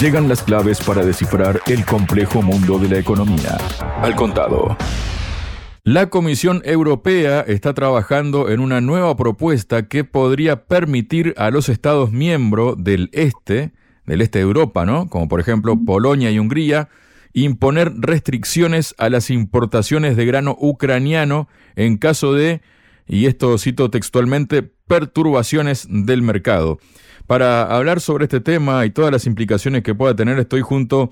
Llegan las claves para descifrar el complejo mundo de la economía. Al contado. La Comisión Europea está trabajando en una nueva propuesta que podría permitir a los Estados miembros del este, del este de Europa, ¿no? Como por ejemplo Polonia y Hungría, imponer restricciones a las importaciones de grano ucraniano en caso de, y esto cito textualmente, perturbaciones del mercado. Para hablar sobre este tema y todas las implicaciones que pueda tener, estoy junto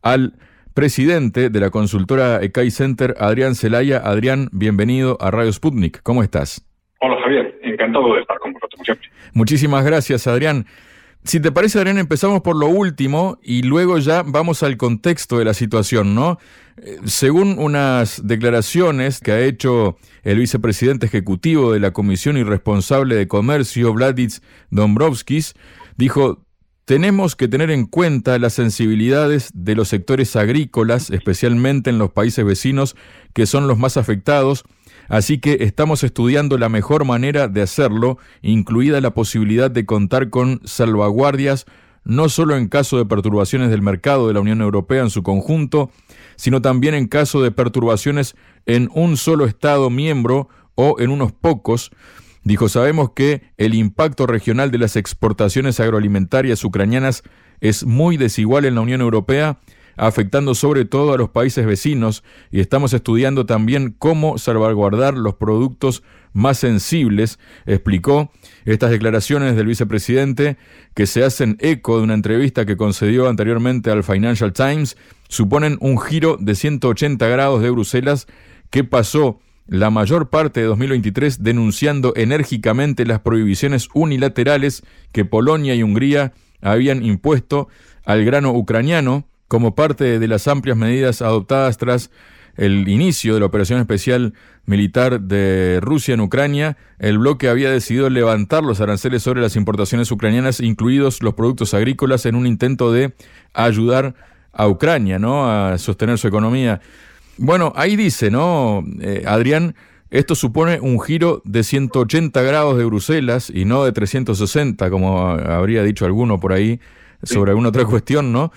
al presidente de la consultora ECAI Center, Adrián Celaya. Adrián, bienvenido a Radio Sputnik. ¿Cómo estás? Hola Javier, encantado de estar con vosotros siempre. Muchísimas gracias, Adrián. Si te parece, Adrián, empezamos por lo último y luego ya vamos al contexto de la situación, ¿no? Eh, según unas declaraciones que ha hecho el vicepresidente ejecutivo de la Comisión y responsable de Comercio, Vladis Dombrovskis, dijo, tenemos que tener en cuenta las sensibilidades de los sectores agrícolas, especialmente en los países vecinos, que son los más afectados, Así que estamos estudiando la mejor manera de hacerlo, incluida la posibilidad de contar con salvaguardias no solo en caso de perturbaciones del mercado de la Unión Europea en su conjunto, sino también en caso de perturbaciones en un solo Estado miembro o en unos pocos. Dijo, sabemos que el impacto regional de las exportaciones agroalimentarias ucranianas es muy desigual en la Unión Europea afectando sobre todo a los países vecinos y estamos estudiando también cómo salvaguardar los productos más sensibles, explicó estas declaraciones del vicepresidente que se hacen eco de una entrevista que concedió anteriormente al Financial Times, suponen un giro de 180 grados de Bruselas que pasó la mayor parte de 2023 denunciando enérgicamente las prohibiciones unilaterales que Polonia y Hungría habían impuesto al grano ucraniano como parte de las amplias medidas adoptadas tras el inicio de la operación especial militar de Rusia en Ucrania, el bloque había decidido levantar los aranceles sobre las importaciones ucranianas, incluidos los productos agrícolas, en un intento de ayudar a Ucrania, ¿no? A sostener su economía. Bueno, ahí dice, ¿no? Eh, Adrián, esto supone un giro de 180 grados de Bruselas y no de 360, como habría dicho alguno por ahí sobre alguna otra cuestión, ¿no?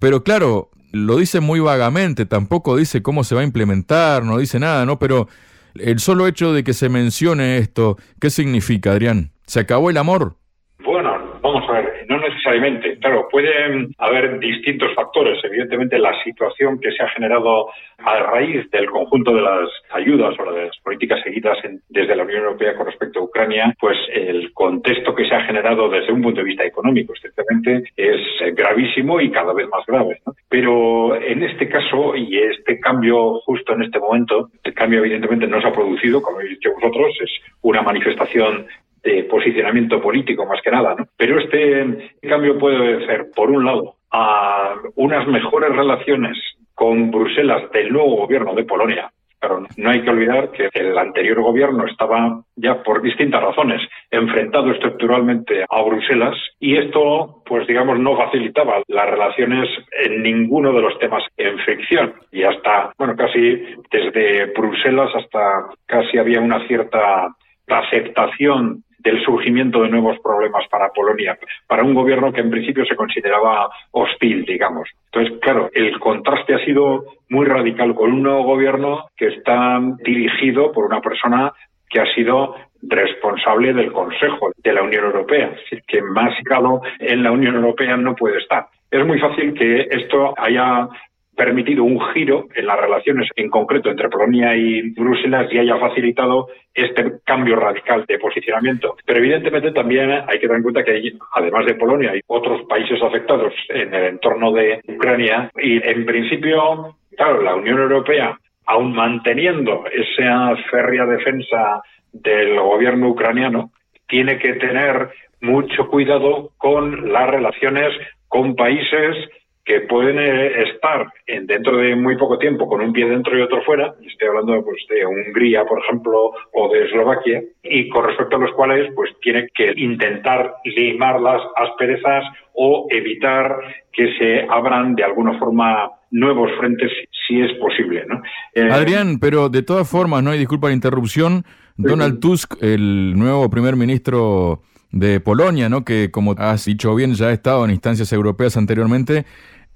Pero claro, lo dice muy vagamente, tampoco dice cómo se va a implementar, no dice nada, ¿no? Pero el solo hecho de que se mencione esto, ¿qué significa, Adrián? ¿Se acabó el amor? Bueno, vamos a ver, no necesariamente. Claro, pueden haber distintos factores. Evidentemente, la situación que se ha generado a raíz del conjunto de las ayudas o de las políticas seguidas desde la Unión Europea con respecto a Ucrania, pues el contexto que se ha generado desde un punto de vista económico, ciertamente, es gravísimo y cada vez más grave. Pero en este caso, y este cambio justo en este momento, el cambio evidentemente no se ha producido, como habéis dicho vosotros, es una manifestación de posicionamiento político más que nada, ¿no? Pero este cambio puede obedecer, por un lado, a unas mejores relaciones con Bruselas del nuevo gobierno de Polonia. Pero no hay que olvidar que el anterior gobierno estaba ya por distintas razones enfrentado estructuralmente a Bruselas y esto, pues digamos, no facilitaba las relaciones en ninguno de los temas en fricción. Y hasta, bueno, casi desde Bruselas hasta casi había una cierta aceptación del surgimiento de nuevos problemas para Polonia, para un gobierno que en principio se consideraba hostil, digamos. Entonces, claro, el contraste ha sido muy radical con un nuevo gobierno que está dirigido por una persona que ha sido responsable del Consejo de la Unión Europea, es decir, que más calo en la Unión Europea no puede estar. Es muy fácil que esto haya permitido un giro en las relaciones en concreto entre Polonia y Bruselas y haya facilitado este cambio radical de posicionamiento. Pero evidentemente también hay que tener en cuenta que además de Polonia, hay otros países afectados en el entorno de Ucrania y en principio, claro, la Unión Europea, aún manteniendo esa férrea defensa del gobierno ucraniano, tiene que tener mucho cuidado con las relaciones con países que pueden eh, estar en, dentro de muy poco tiempo con un pie dentro y otro fuera, y estoy hablando pues, de Hungría, por ejemplo, o de Eslovaquia, y con respecto a los cuales pues tiene que intentar limar las asperezas o evitar que se abran de alguna forma nuevos frentes si es posible. ¿no? Eh, Adrián, pero de todas formas, no hay disculpa la interrupción, Donald Tusk, el nuevo primer ministro de Polonia, ¿no? Que como has dicho bien, ya ha estado en instancias europeas anteriormente.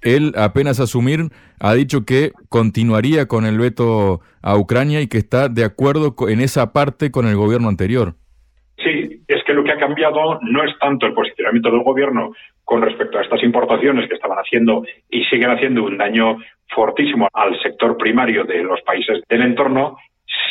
Él, apenas asumir, ha dicho que continuaría con el veto a Ucrania y que está de acuerdo en esa parte con el gobierno anterior. Sí, es que lo que ha cambiado no es tanto el posicionamiento del gobierno con respecto a estas importaciones que estaban haciendo y siguen haciendo un daño fortísimo al sector primario de los países del entorno,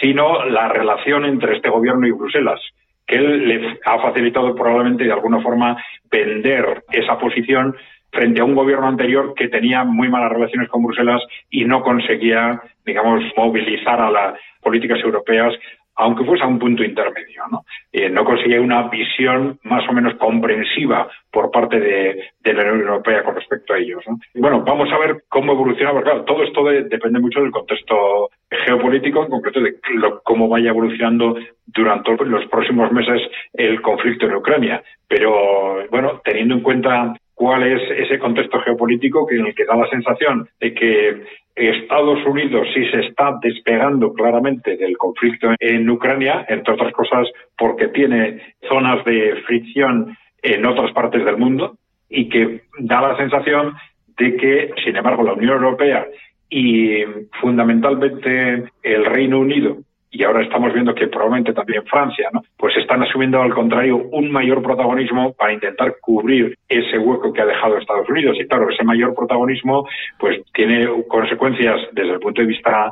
sino la relación entre este gobierno y Bruselas que él le ha facilitado probablemente de alguna forma vender esa posición frente a un gobierno anterior que tenía muy malas relaciones con Bruselas y no conseguía, digamos, movilizar a las políticas europeas aunque fuese a un punto intermedio. ¿no? Eh, no conseguía una visión más o menos comprensiva por parte de, la Unión Europea con respecto a ellos. ¿no? bueno, vamos a ver cómo evoluciona, claro, todo esto depende mucho del contexto geopolítico, en concreto de cómo vaya evolucionando durante los próximos meses el conflicto en Ucrania. Pero bueno, teniendo en cuenta cuál es ese contexto geopolítico que en el que da la sensación de que Estados Unidos sí se está despegando claramente del conflicto en Ucrania, entre otras cosas porque tiene zonas de fricción en otras partes del mundo y que da la sensación de que, sin embargo, la Unión Europea y fundamentalmente el Reino Unido y ahora estamos viendo que probablemente también Francia, ¿no? Pues están asumiendo al contrario un mayor protagonismo para intentar cubrir ese hueco que ha dejado Estados Unidos. Y claro, ese mayor protagonismo pues tiene consecuencias desde el punto de vista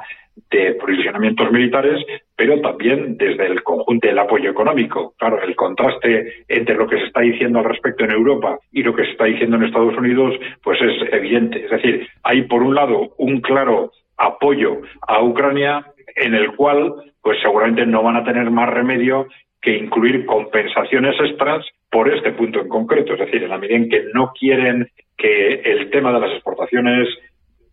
de posicionamientos militares, pero también desde el conjunto del apoyo económico. Claro, el contraste entre lo que se está diciendo al respecto en Europa y lo que se está diciendo en Estados Unidos, pues es evidente. Es decir, hay por un lado un claro apoyo a Ucrania en el cual pues seguramente no van a tener más remedio que incluir compensaciones extras por este punto en concreto. Es decir, en la medida en que no quieren que el tema de las exportaciones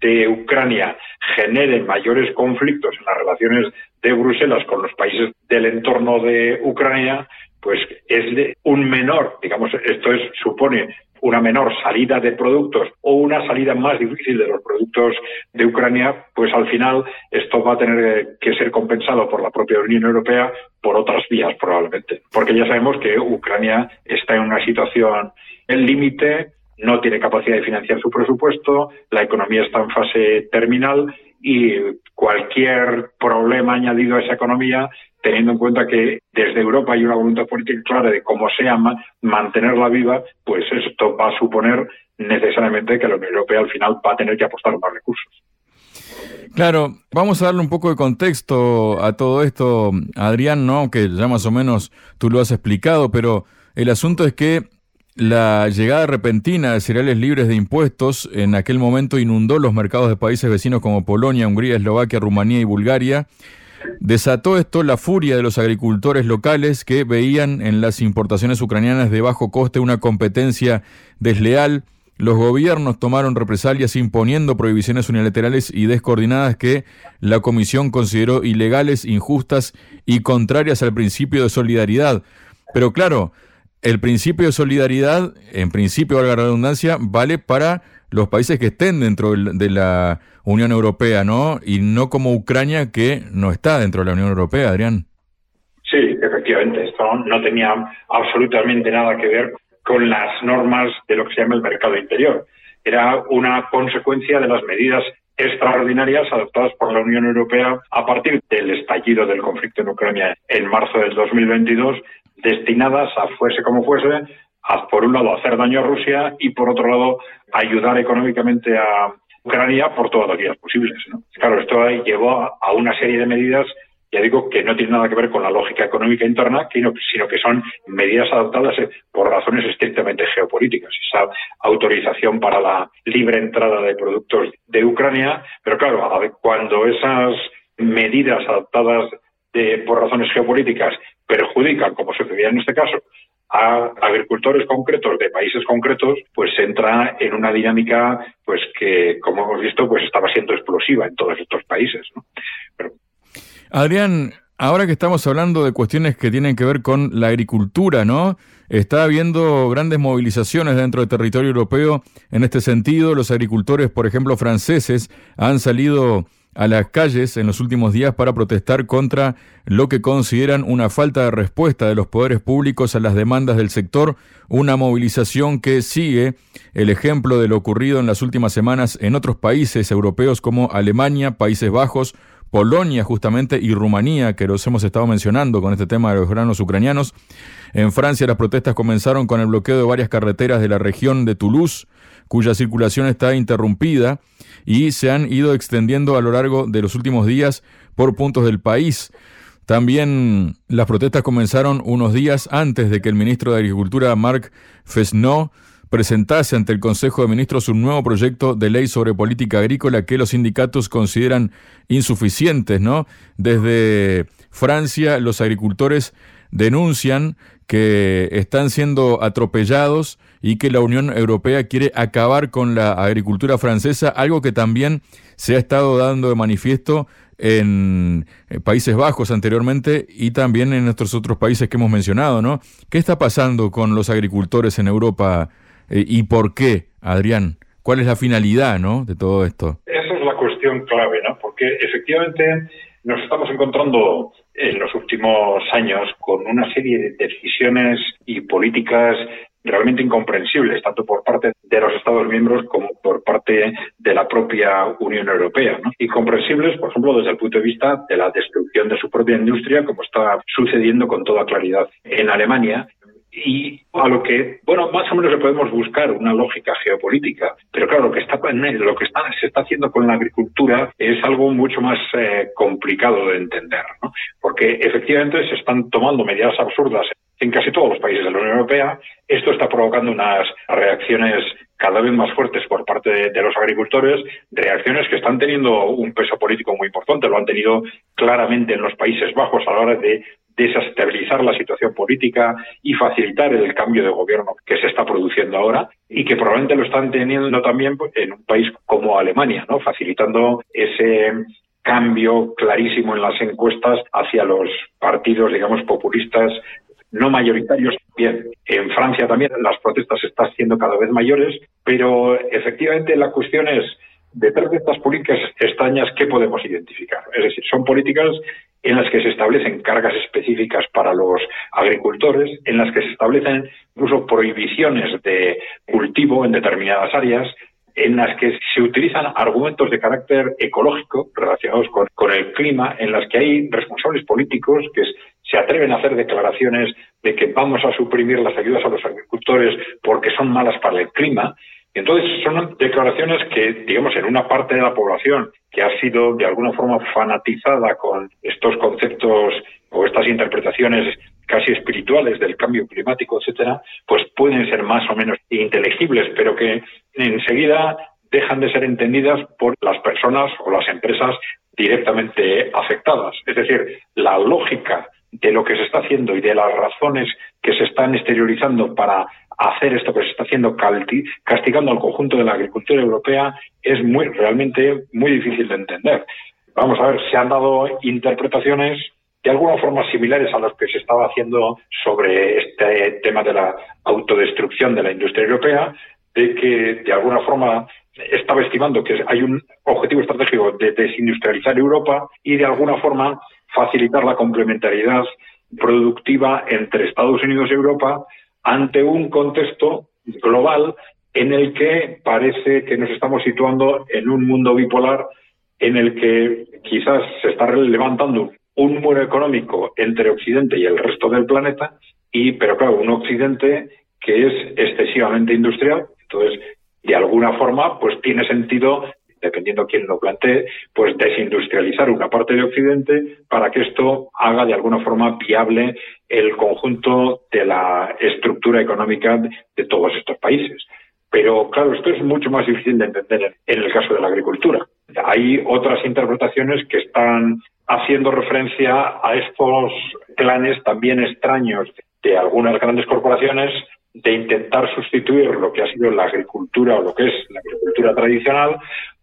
de Ucrania genere mayores conflictos en las relaciones de Bruselas con los países del entorno de Ucrania, pues es de un menor, digamos, esto es, supone una menor salida de productos o una salida más difícil de los productos de Ucrania, pues al final esto va a tener que ser compensado por la propia Unión Europea por otras vías probablemente, porque ya sabemos que Ucrania está en una situación en límite, no tiene capacidad de financiar su presupuesto, la economía está en fase terminal y cualquier problema añadido a esa economía teniendo en cuenta que desde Europa hay una voluntad política clara de cómo sea mantenerla viva, pues esto va a suponer necesariamente que la Unión Europea al final va a tener que apostar más recursos. Claro, vamos a darle un poco de contexto a todo esto, Adrián, ¿no? Que ya más o menos tú lo has explicado, pero el asunto es que la llegada repentina de cereales libres de impuestos en aquel momento inundó los mercados de países vecinos como Polonia, Hungría, Eslovaquia, Rumanía y Bulgaria Desató esto la furia de los agricultores locales que veían en las importaciones ucranianas de bajo coste una competencia desleal. Los gobiernos tomaron represalias imponiendo prohibiciones unilaterales y descoordinadas que la Comisión consideró ilegales, injustas y contrarias al principio de solidaridad. Pero claro, el principio de solidaridad, en principio, valga la redundancia, vale para los países que estén dentro de la Unión Europea, ¿no? Y no como Ucrania que no está dentro de la Unión Europea, Adrián. Sí, efectivamente, esto no tenía absolutamente nada que ver con las normas de lo que se llama el mercado interior. Era una consecuencia de las medidas extraordinarias adoptadas por la Unión Europea a partir del estallido del conflicto en Ucrania en marzo del 2022, destinadas a fuese como fuese por un lado, hacer daño a Rusia y, por otro lado, ayudar económicamente a Ucrania por todas las vías posibles. Claro, esto llevó a una serie de medidas, ya digo, que no tienen nada que ver con la lógica económica interna, sino que son medidas adoptadas eh, por razones estrictamente geopolíticas. Esa autorización para la libre entrada de productos de Ucrania, pero claro, cuando esas medidas adoptadas por razones geopolíticas perjudican, como sucedía en este caso, a agricultores concretos de países concretos, pues entra en una dinámica pues que, como hemos visto, pues estaba siendo explosiva en todos estos países. Adrián, ahora que estamos hablando de cuestiones que tienen que ver con la agricultura, ¿no? Está habiendo grandes movilizaciones dentro del territorio europeo en este sentido. Los agricultores, por ejemplo, franceses, han salido a las calles en los últimos días para protestar contra lo que consideran una falta de respuesta de los poderes públicos a las demandas del sector, una movilización que sigue el ejemplo de lo ocurrido en las últimas semanas en otros países europeos como Alemania, Países Bajos, Polonia justamente y Rumanía, que los hemos estado mencionando con este tema de los granos ucranianos. En Francia las protestas comenzaron con el bloqueo de varias carreteras de la región de Toulouse, cuya circulación está interrumpida y se han ido extendiendo a lo largo de los últimos días por puntos del país. También las protestas comenzaron unos días antes de que el ministro de Agricultura, Marc Fesneau, presentase ante el Consejo de Ministros un nuevo proyecto de ley sobre política agrícola que los sindicatos consideran insuficientes, ¿no? Desde Francia, los agricultores denuncian que están siendo atropellados y que la Unión Europea quiere acabar con la agricultura francesa, algo que también se ha estado dando de manifiesto en eh, Países Bajos anteriormente y también en nuestros otros países que hemos mencionado, ¿no? ¿Qué está pasando con los agricultores en Europa, eh, ¿Y por qué, Adrián? ¿Cuál es la finalidad ¿no? de todo esto? Esa es la cuestión clave, ¿no? porque efectivamente nos estamos encontrando en los últimos años con una serie de decisiones y políticas realmente incomprensibles, tanto por parte de los Estados miembros como por parte de la propia Unión Europea. ¿no? Incomprensibles, por ejemplo, desde el punto de vista de la destrucción de su propia industria, como está sucediendo con toda claridad en Alemania, y a lo que, bueno, más o menos le podemos buscar una lógica geopolítica, pero claro, lo que está lo que está, se está haciendo con la agricultura es algo mucho más eh, complicado de entender, ¿no? porque efectivamente se están tomando medidas absurdas en casi todos los países de la Unión Europea. Esto está provocando unas reacciones cada vez más fuertes por parte de, de, los agricultores, reacciones que están teniendo un peso político muy importante, lo han tenido claramente en los Países Bajos a la hora de desestabilizar la situación política y facilitar el cambio de gobierno que se está produciendo ahora y que probablemente lo están teniendo también en un país como Alemania, ¿no? facilitando ese cambio clarísimo en las encuestas hacia los partidos, digamos, populistas no mayoritarios. Bien, en Francia también las protestas están haciendo cada vez mayores, pero efectivamente la cuestión es, detrás de estas políticas extrañas, ¿qué podemos identificar? Es decir, son políticas en las que se establecen cargas específicas para los agricultores, en las que se establecen incluso prohibiciones de cultivo en determinadas áreas, en las que se utilizan argumentos de carácter ecológico relacionados con, el clima, en las que hay responsables políticos que se atreven a hacer declaraciones de que vamos a suprimir las ayudas a los agricultores porque son malas para el clima, entonces son declaraciones que, digamos, en una parte de la población que ha sido de alguna forma fanatizada con estos conceptos o estas interpretaciones casi espirituales del cambio climático, etcétera, pues pueden ser más o menos inteligibles, pero que enseguida dejan de ser entendidas por las personas o las empresas directamente afectadas. Es decir, la lógica de lo que se está haciendo y de las razones que se están exteriorizando para hacer esto que se está haciendo castigando al conjunto de la agricultura europea es muy realmente muy difícil de entender. Vamos a ver, se han dado interpretaciones de alguna forma similares a las que se estaba haciendo sobre este tema de la autodestrucción de la industria europea, de que de alguna forma estaba estimando que hay un objetivo estratégico de desindustrializar Europa y de alguna forma facilitar la complementariedad productiva entre Estados Unidos y Europa ante un contexto global en el que parece que nos estamos situando en un mundo bipolar en el que quizás se está levantando un muro económico entre Occidente y el resto del planeta, y pero claro, un Occidente que es excesivamente industrial, entonces de alguna forma pues tiene sentido dependiendo quién lo plantee, pues desindustrializar una parte de Occidente para que esto haga de alguna forma viable el conjunto de la estructura económica de todos estos países. Pero claro, esto es mucho más difícil de entender en el caso de la agricultura. Hay otras interpretaciones que están haciendo referencia a estos planes también extraños de algunas grandes corporaciones de intentar sustituir lo que ha sido la agricultura o lo que es la agricultura tradicional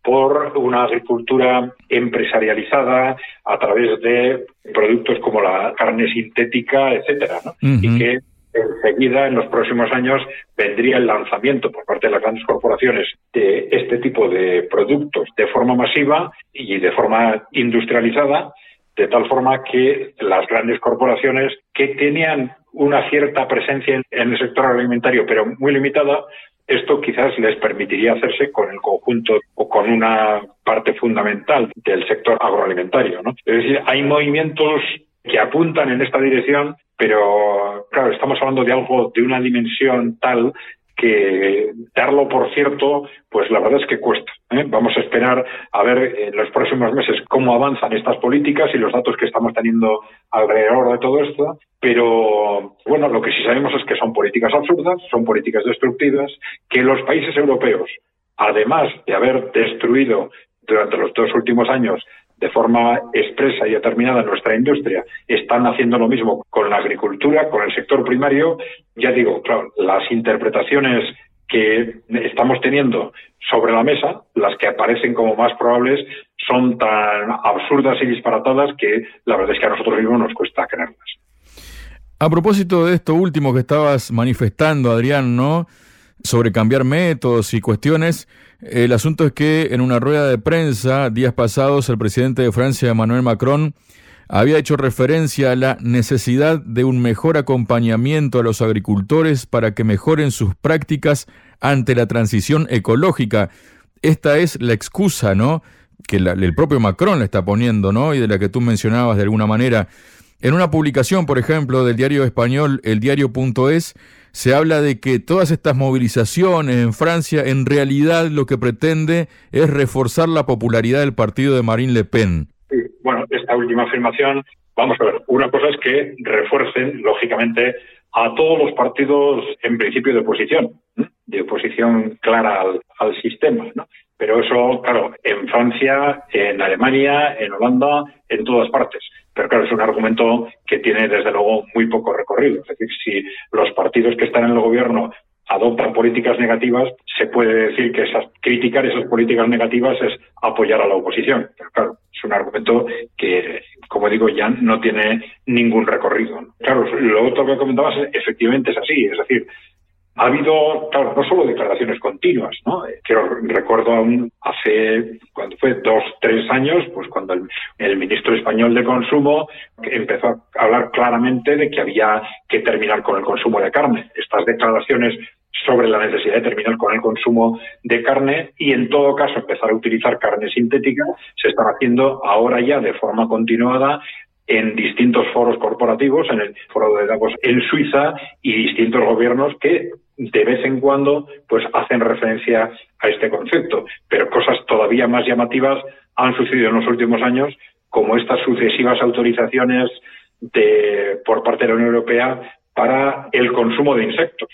por una agricultura empresarializada a través de productos como la carne sintética, etcétera, ¿no? Y que enseguida, en los próximos años, vendría el lanzamiento por parte de las grandes corporaciones de este tipo de productos de forma masiva y de forma industrializada, de tal forma que las grandes corporaciones que tenían una cierta presencia en el sector agroalimentario, pero muy limitada, esto quizás les permitiría hacerse con el conjunto o con una parte fundamental del sector agroalimentario. ¿no? Es decir, hay movimientos que apuntan en esta dirección pero claro, estamos hablando de algo de una dimensión tal que darlo por cierto, pues la verdad es que cuesta. ¿eh? Vamos a esperar a ver en los próximos meses cómo avanzan estas políticas y los datos que estamos teniendo alrededor de todo esto. Pero bueno, lo que sí sabemos es que son políticas absurdas, son políticas destructivas, que los países europeos, además de haber destruido durante los dos últimos años de forma expresa y determinada nuestra industria, están haciendo lo mismo con la agricultura, con el sector primario. Ya digo, claro, las interpretaciones que estamos teniendo sobre la mesa, las que aparecen como más probables, son tan absurdas y disparatadas que la verdad es que a nosotros mismos nos cuesta creerlas. A propósito de esto último que estabas manifestando, Adrián, ¿no? Sobre cambiar métodos y cuestiones, el asunto es que en una rueda de prensa días pasados el presidente de Francia, Emmanuel Macron, había hecho referencia a la necesidad de un mejor acompañamiento a los agricultores para que mejoren sus prácticas ante la transición ecológica. Esta es la excusa, ¿no? Que el propio Macron le está poniendo, ¿no? Y de la que tú mencionabas de alguna manera. En una publicación, por ejemplo, del diario español El Diario.es, se habla de que todas estas movilizaciones en Francia en realidad lo que pretende es reforzar la popularidad del partido de Marine Le Pen. bueno, esta última afirmación, vamos a ver, una cosa es que refuercen, lógicamente, a todos los partidos en principio de oposición, de oposición clara al, al sistema, ¿no? Pero eso, claro, en Francia, en Alemania, en Holanda, en todas partes. Pero claro, es un argumento que tiene desde luego muy poco recorrido. Es decir, si los partidos que están en el gobierno adoptan políticas negativas, se puede decir que esas, criticar esas políticas negativas es apoyar a la oposición. Pero claro, es un argumento que, como digo, ya no tiene ningún recorrido. Claro, lo otro que comentabas efectivamente es así. Es decir, ha habido, claro, no solo declaraciones continuas, ¿no? Que recuerdo aún hace, cuando fue dos, tres años, pues cuando el, ministro español de Consumo empezó a hablar claramente de que había que terminar con el consumo de carne. Estas declaraciones sobre la necesidad de terminar con el consumo de carne y en todo caso empezar a utilizar carne sintética se están haciendo ahora ya de forma continuada en distintos foros corporativos, en el foro de Davos en Suiza y distintos gobiernos que de vez en cuando pues hacen referencia a este concepto, pero cosas todavía más llamativas han sucedido en los últimos años, como estas sucesivas autorizaciones de por parte de la Unión Europea para el consumo de insectos.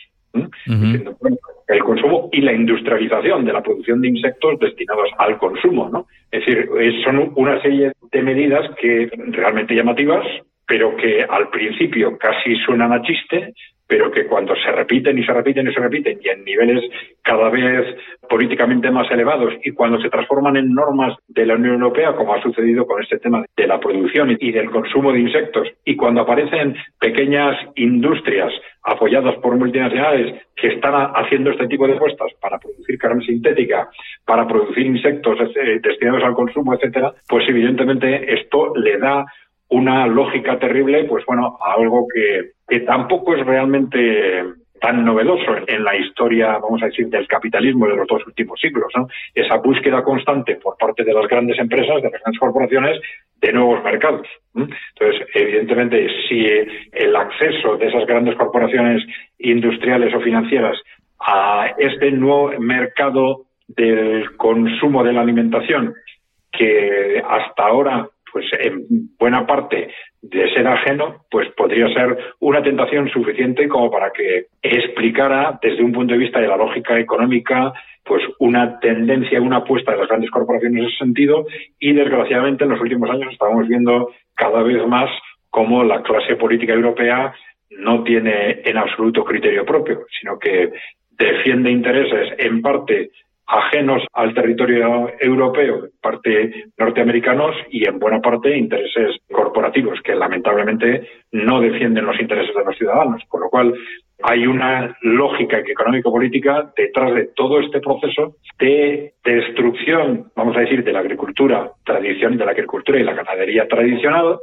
El consumo y la industrialización de la producción de insectos destinados al consumo, ¿no? Es decir, son una serie de medidas que realmente llamativas, pero que al principio casi suenan a chiste, pero que cuando se repiten y se repiten y se repiten y en niveles cada vez políticamente más elevados y cuando se transforman en normas de la Unión Europea, como ha sucedido con este tema de la producción y del consumo de insectos, y cuando aparecen pequeñas industrias apoyadas por multinacionales que están haciendo este tipo de puestas para producir carne sintética, para producir insectos eh, destinados al consumo, etcétera, pues evidentemente esto le da una lógica terrible, pues bueno, a algo que, que tampoco es realmente tan novedoso en, la historia, vamos a decir, del capitalismo de los dos últimos siglos, ¿no? Esa búsqueda constante por parte de las grandes empresas, de las grandes corporaciones, de nuevos mercados. Entonces, evidentemente, si el acceso de esas grandes corporaciones industriales o financieras a este nuevo mercado del consumo de la alimentación, que hasta ahora pues en buena parte de ser ajeno, pues podría ser una tentación suficiente como para que explicara desde un punto de vista de la lógica económica pues una tendencia, una apuesta de las grandes corporaciones en ese sentido. Y desgraciadamente en los últimos años estamos viendo cada vez más cómo la clase política europea no tiene en absoluto criterio propio, sino que defiende intereses en parte ajenos al territorio europeo, parte norteamericanos y en buena parte intereses corporativos que lamentablemente no defienden los intereses de los ciudadanos, con lo cual hay una lógica económico-política detrás de todo este proceso de destrucción, vamos a decir, de la agricultura tradicional, de la agricultura y la ganadería tradicional,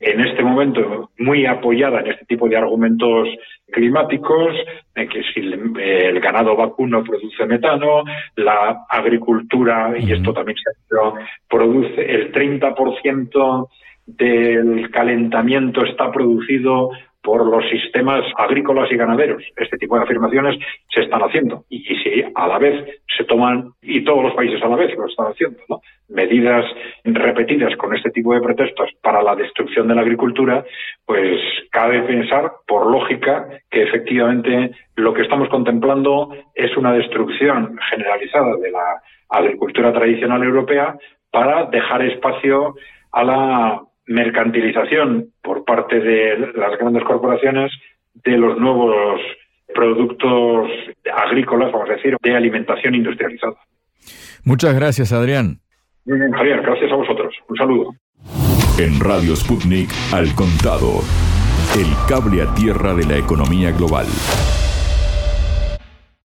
en este momento muy apoyada en este tipo de argumentos climáticos, en que si el ganado vacuno produce metano, la agricultura, y esto también se ha produce el 30% del calentamiento está producido por los sistemas agrícolas y ganaderos. Este tipo de afirmaciones se están haciendo y, si a la vez se toman, y todos los países a la vez lo están haciendo, medidas repetidas con este tipo de pretextos para la destrucción de la agricultura, pues cabe pensar, por lógica, que efectivamente lo que estamos contemplando es una destrucción generalizada de la agricultura tradicional europea para dejar espacio a la mercantilización por parte de las grandes corporaciones de los nuevos productos agrícolas, vamos a decir, de alimentación industrializada. Muchas gracias, Adrián. Muy bien, Javier, gracias a vosotros. Un saludo. En Radio Sputnik, al contado, el cable a tierra de la economía global.